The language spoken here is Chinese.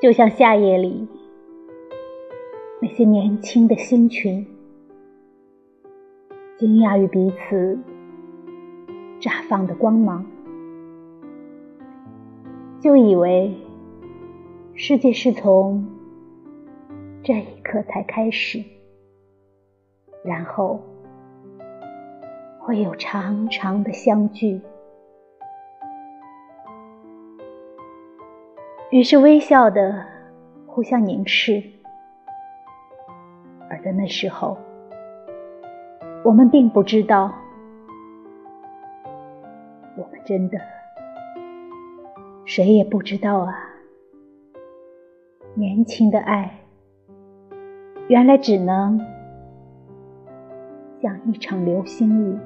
就像夏夜里那些年轻的星群，惊讶于彼此绽放的光芒，就以为世界是从这一刻才开始，然后会有长长的相聚。于是微笑的互相凝视，而在那时候，我们并不知道，我们真的谁也不知道啊！年轻的爱，原来只能像一场流星雨。